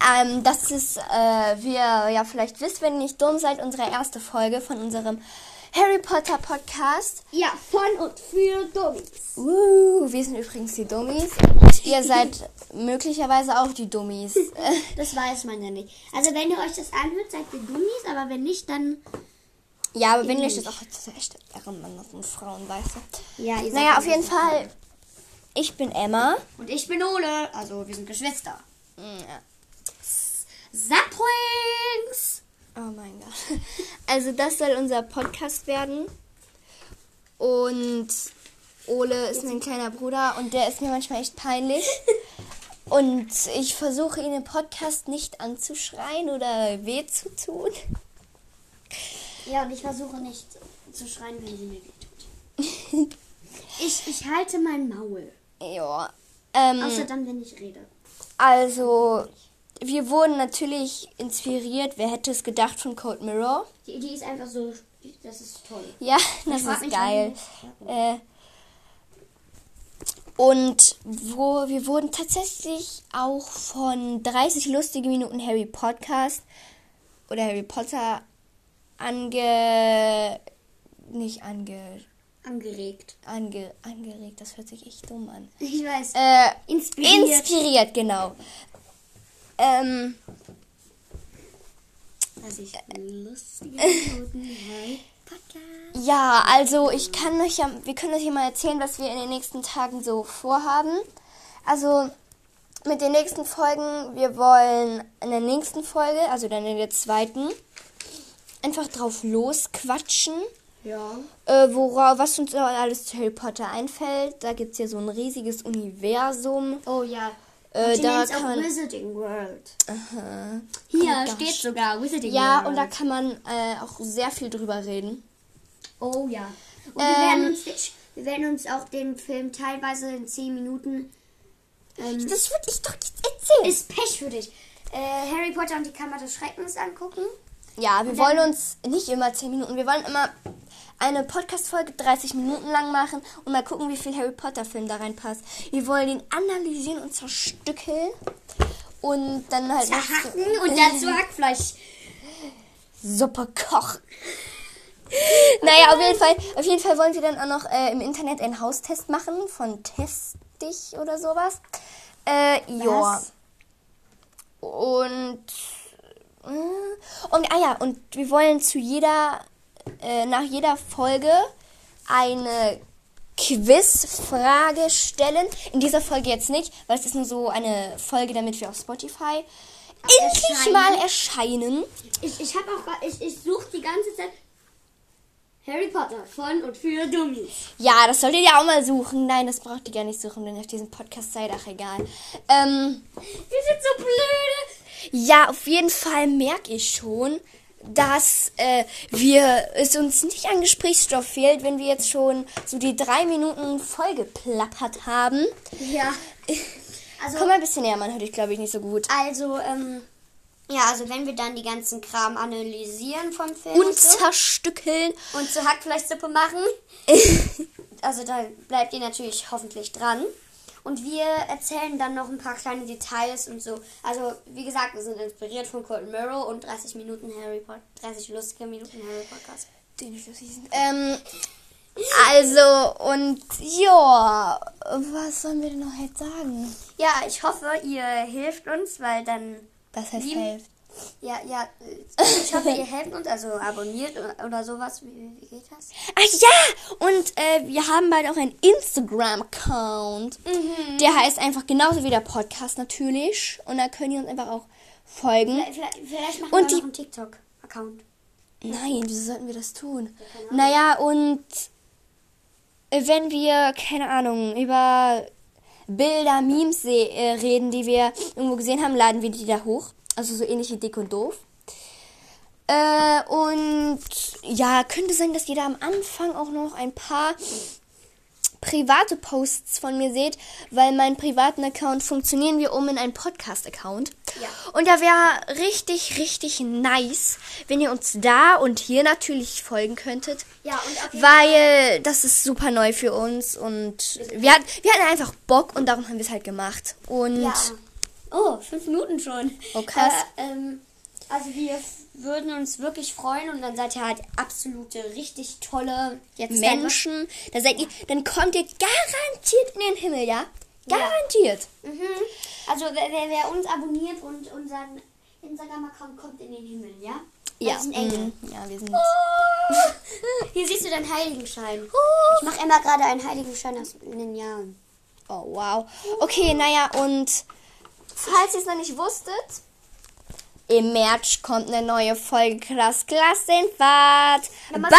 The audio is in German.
Ähm, das ist, äh, wie ihr ja vielleicht wisst, wenn ihr nicht dumm seid, unsere erste Folge von unserem Harry Potter Podcast. Ja, von und für Dummies. Uh, wir sind übrigens die Dummies. Und ihr seid möglicherweise auch die Dummies. Das weiß man ja nicht. Also wenn ihr euch das anhört, seid ihr Dummies, aber wenn nicht, dann... ja, aber wenn ihr euch das auch das echt Ehrenmänner und Frauen, weißt du. Ja, ihr seid Naja, auf jeden Fall. Ich bin Emma. Und ich bin Ole, also wir sind Geschwister. Ja. Saplings! Oh mein Gott. Also das soll unser Podcast werden. Und Ole ist mein kleiner Bruder und der ist mir manchmal echt peinlich. Und ich versuche ihn im Podcast nicht anzuschreien oder weh zu tun. Ja, und ich versuche nicht zu schreien, wenn sie mir wehtut. ich, ich halte mein Maul. Ja. Ähm, Außer dann, wenn ich rede. also, wir wurden natürlich inspiriert. Wer hätte es gedacht von Cold Mirror? Die Idee ist einfach so, das ist toll. Ja, das ist geil. Äh, und wo wir wurden tatsächlich auch von 30 lustige Minuten Harry Podcast oder Harry Potter ange nicht ange, Angeregt. ange angeregt, das hört sich echt dumm an. Ich weiß. Äh, Inspiriert. inspiriert, genau. Ähm, Also ich lustige Minuten Harry. Ja, also ich kann euch ja, wir können euch ja mal erzählen, was wir in den nächsten Tagen so vorhaben. Also mit den nächsten Folgen, wir wollen in der nächsten Folge, also dann in der zweiten, einfach drauf losquatschen, Ja. äh, wora, was uns alles zu Harry Potter einfällt. Da gibt es ja so ein riesiges Universum. Oh ja. Äh, Und die da kann man- Wizarding World. Aha. Hier Oh, steht sogar Wizarding Ja, World. und da kann man äh, auch sehr viel drüber reden. Oh ja. Und wir, Ähm, werden uns, wir werden uns auch den Film teilweise in 10 Minuten. Ähm, Das würde ich doch jetzt erzählen. ist Pech für dich. Äh, Harry Potter und die Kammer des Schreckens angucken. Ja, wir wollen uns nicht immer 10 Minuten, wir wollen immer eine Podcast-Folge 30 Minuten lang machen und mal gucken, wie viel Harry Potter-Film da reinpasst. Wir wollen ihn analysieren und zerstückeln und dann halt Zerhacken und dazu Hackfleisch. Suppe kochen. naja, auf jeden Fall, auf jeden Fall wollen wir dann auch noch äh, im Internet einen Haustest machen von Testig oder sowas. Äh, ja. Und, äh, und, ah ja, und wir wollen zu jeder, äh, nach jeder Folge eine Quizfrage stellen. In dieser Folge jetzt nicht, weil es ist nur so eine Folge, damit wir auf Spotify endlich erscheinen. mal erscheinen. Ich, ich habe auch. Ich, ich suche die ganze Zeit. Harry Potter von und für Dummies. Ja, das solltet ihr auch mal suchen. Nein, das braucht ihr gar nicht suchen, denn auf diesem Podcast seid ach egal. Ähm, Wir sind so blöde. ja, auf jeden Fall merke ich schon, dass äh, wir es uns nicht an Gesprächsstoff fehlt, wenn wir jetzt schon so die drei Minuten vollgeplappert haben. Ja. Also, Komm mal ein bisschen näher, man hört dich, glaube ich, nicht so gut. also, ähm. Ja, also wenn wir dann die ganzen Kram analysieren vom Film Und und, so, zerstückeln. und zur Hackfleischsuppe machen, also da bleibt ihr natürlich hoffentlich dran. Und wir erzählen dann noch ein paar kleine Details und so. Also, wie gesagt, wir sind inspiriert von Cold Mirror und 30 Minuten Harry Potter, 30 lustige Minuten Harry Podcast. Den ich lustig. Ähm, also, und ja, was sollen wir denn noch jetzt sagen? Ja, ich hoffe, ihr hilft uns, weil dann Das heißt Lieben- helft. Ja, ja, ich hoffe, ihr helft uns, also abonniert oder, sowas. Wie, wie geht das? Ach ja, und äh, wir haben bald auch einen Instagram-Account. Der heißt einfach genauso wie der Podcast natürlich. Und da könnt ihr uns einfach auch folgen. Vielleicht, vielleicht, machen Und wir die- einen TikTok-Account. Nein, wieso sollten wir das tun? Naja, und äh, wenn wir, keine Ahnung, über Bilder, Memes äh, reden, die wir irgendwo gesehen haben, laden wir die da hoch. Also so ähnlich wie Dick und Doof. Äh, und ja, könnte sein, dass ihr da am Anfang auch noch ein paar private Posts von mir seht, weil meinen privaten Account funktionieren wir um in einen Podcast-Account. Ja. Und da wäre richtig, richtig nice, wenn ihr uns da und hier natürlich folgen könntet. Ja, und Weil das ist super neu für uns und wir, hat, wir hatten einfach Bock und darum haben wir es halt gemacht. Und Ja. Oh, fünf Minuten schon. Oh, krass. Äh, ähm, also wir würden uns wirklich freuen und dann seid ihr halt absolute, richtig tolle jetzt Menschen. Da seid ihr, dann kommt ihr garantiert in den Himmel, ja? Ja. Garantiert. Mhm. Also wer, wer, wer uns abonniert und unseren Instagram-Account kommt in den Himmel, ja? Ja. Das sind Engel. mm, Ja, wir sind. Hier siehst du deinen Heiligenschein. Ich mache immer gerade einen Heiligenschein aus Linealen. Oh, wow. Okay, naja, und falls ihr es noch nicht wusstet, im März kommt eine neue Folge Krass Klassenfahrt. Bye!